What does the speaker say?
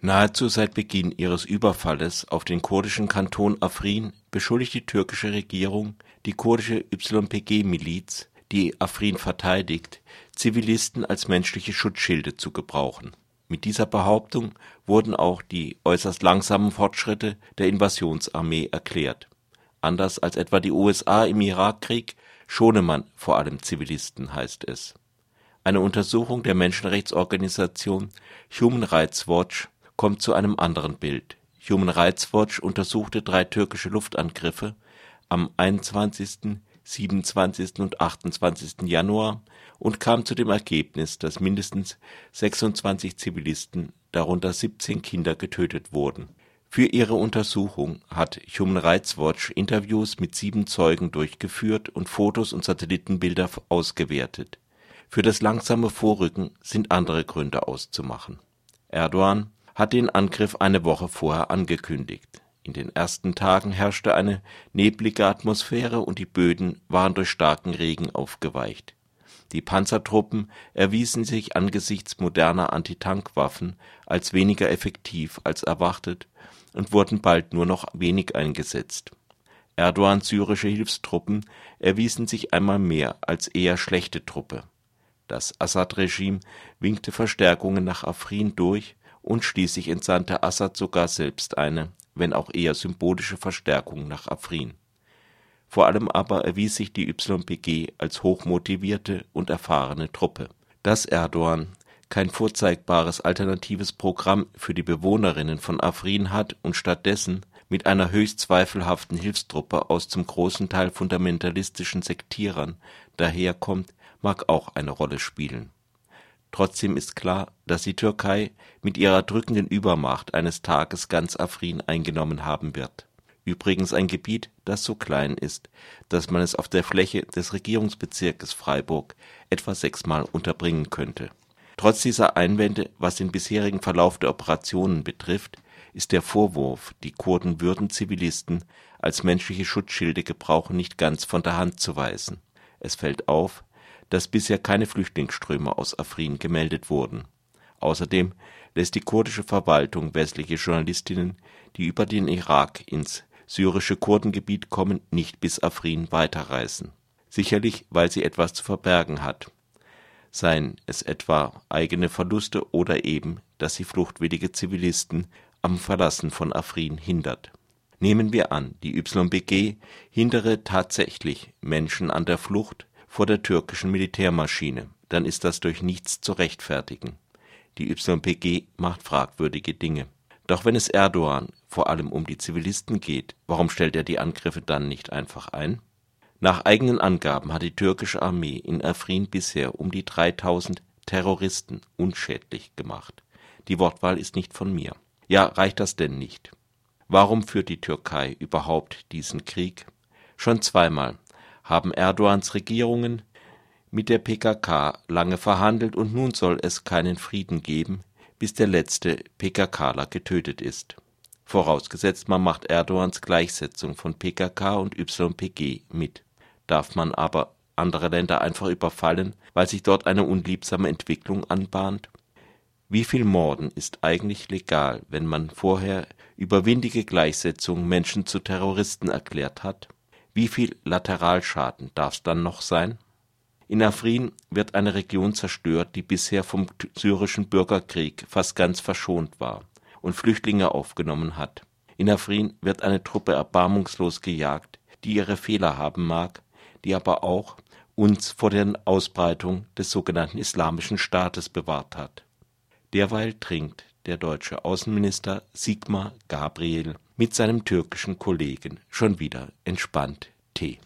Nahezu seit Beginn ihres Überfalles auf den kurdischen Kanton Afrin beschuldigt die türkische Regierung die kurdische YPG-Miliz, die Afrin verteidigt, Zivilisten als menschliche Schutzschilde zu gebrauchen. Mit dieser Behauptung wurden auch die äußerst langsamen Fortschritte der Invasionsarmee erklärt. Anders als etwa die USA im Irakkrieg schone man vor allem Zivilisten, heißt es. Eine Untersuchung der Menschenrechtsorganisation Human Rights Watch kommt zu einem anderen Bild. Human Rights Watch untersuchte drei türkische Luftangriffe am 21., 27. und 28. Januar und kam zu dem Ergebnis, dass mindestens 26 Zivilisten, darunter 17 Kinder, getötet wurden. Für ihre Untersuchung hat Human Rights Watch Interviews mit sieben Zeugen durchgeführt und Fotos und Satellitenbilder ausgewertet. Für das langsame Vorrücken sind andere Gründe auszumachen. Erdogan hat den Angriff eine Woche vorher angekündigt. In den ersten Tagen herrschte eine neblige Atmosphäre und die Böden waren durch starken Regen aufgeweicht. Die Panzertruppen erwiesen sich angesichts moderner Antitank-Waffen als weniger effektiv als erwartet und wurden bald nur noch wenig eingesetzt. Erdogans syrische Hilfstruppen erwiesen sich einmal mehr als eher schlechte Truppe. Das Assad-Regime winkte Verstärkungen nach Afrin durch und schließlich entsandte Assad sogar selbst eine, wenn auch eher symbolische Verstärkung nach Afrin. Vor allem aber erwies sich die YPG als hochmotivierte und erfahrene Truppe. Dass Erdogan kein vorzeigbares alternatives Programm für die Bewohnerinnen von Afrin hat und stattdessen mit einer höchst zweifelhaften Hilfstruppe aus zum großen Teil fundamentalistischen Sektierern daherkommt, mag auch eine Rolle spielen Trotzdem ist klar, dass die Türkei mit ihrer drückenden Übermacht eines Tages ganz Afrin eingenommen haben wird. Übrigens ein Gebiet, das so klein ist, dass man es auf der Fläche des Regierungsbezirkes Freiburg etwa sechsmal unterbringen könnte. Trotz dieser Einwände, was den bisherigen Verlauf der Operationen betrifft, ist der Vorwurf, die Kurden würden Zivilisten als menschliche Schutzschilde gebrauchen, nicht ganz von der Hand zu weisen. Es fällt auf dass bisher keine Flüchtlingsströme aus Afrin gemeldet wurden. Außerdem lässt die kurdische Verwaltung westliche Journalistinnen, die über den Irak ins syrische Kurdengebiet kommen, nicht bis Afrin weiterreisen. Sicherlich, weil sie etwas zu verbergen hat. Seien es etwa eigene Verluste oder eben, dass sie fluchtwillige Zivilisten am Verlassen von Afrin hindert. Nehmen wir an, die YPG hindere tatsächlich Menschen an der Flucht, vor der türkischen Militärmaschine, dann ist das durch nichts zu rechtfertigen. Die YPG macht fragwürdige Dinge. Doch wenn es Erdogan vor allem um die Zivilisten geht, warum stellt er die Angriffe dann nicht einfach ein? Nach eigenen Angaben hat die türkische Armee in Afrin bisher um die 3000 Terroristen unschädlich gemacht. Die Wortwahl ist nicht von mir. Ja, reicht das denn nicht? Warum führt die Türkei überhaupt diesen Krieg? Schon zweimal haben Erdogans Regierungen mit der PKK lange verhandelt und nun soll es keinen Frieden geben, bis der letzte PKKler getötet ist. Vorausgesetzt, man macht Erdogans Gleichsetzung von PKK und YPG mit. Darf man aber andere Länder einfach überfallen, weil sich dort eine unliebsame Entwicklung anbahnt? Wie viel Morden ist eigentlich legal, wenn man vorher über windige Gleichsetzung Menschen zu Terroristen erklärt hat? Wie viel Lateralschaden darf's dann noch sein? In Afrin wird eine Region zerstört, die bisher vom syrischen Bürgerkrieg fast ganz verschont war und Flüchtlinge aufgenommen hat. In Afrin wird eine Truppe erbarmungslos gejagt, die ihre Fehler haben mag, die aber auch uns vor der Ausbreitung des sogenannten Islamischen Staates bewahrt hat. Derweil trinkt der deutsche Außenminister Sigmar Gabriel mit seinem türkischen Kollegen schon wieder entspannt T.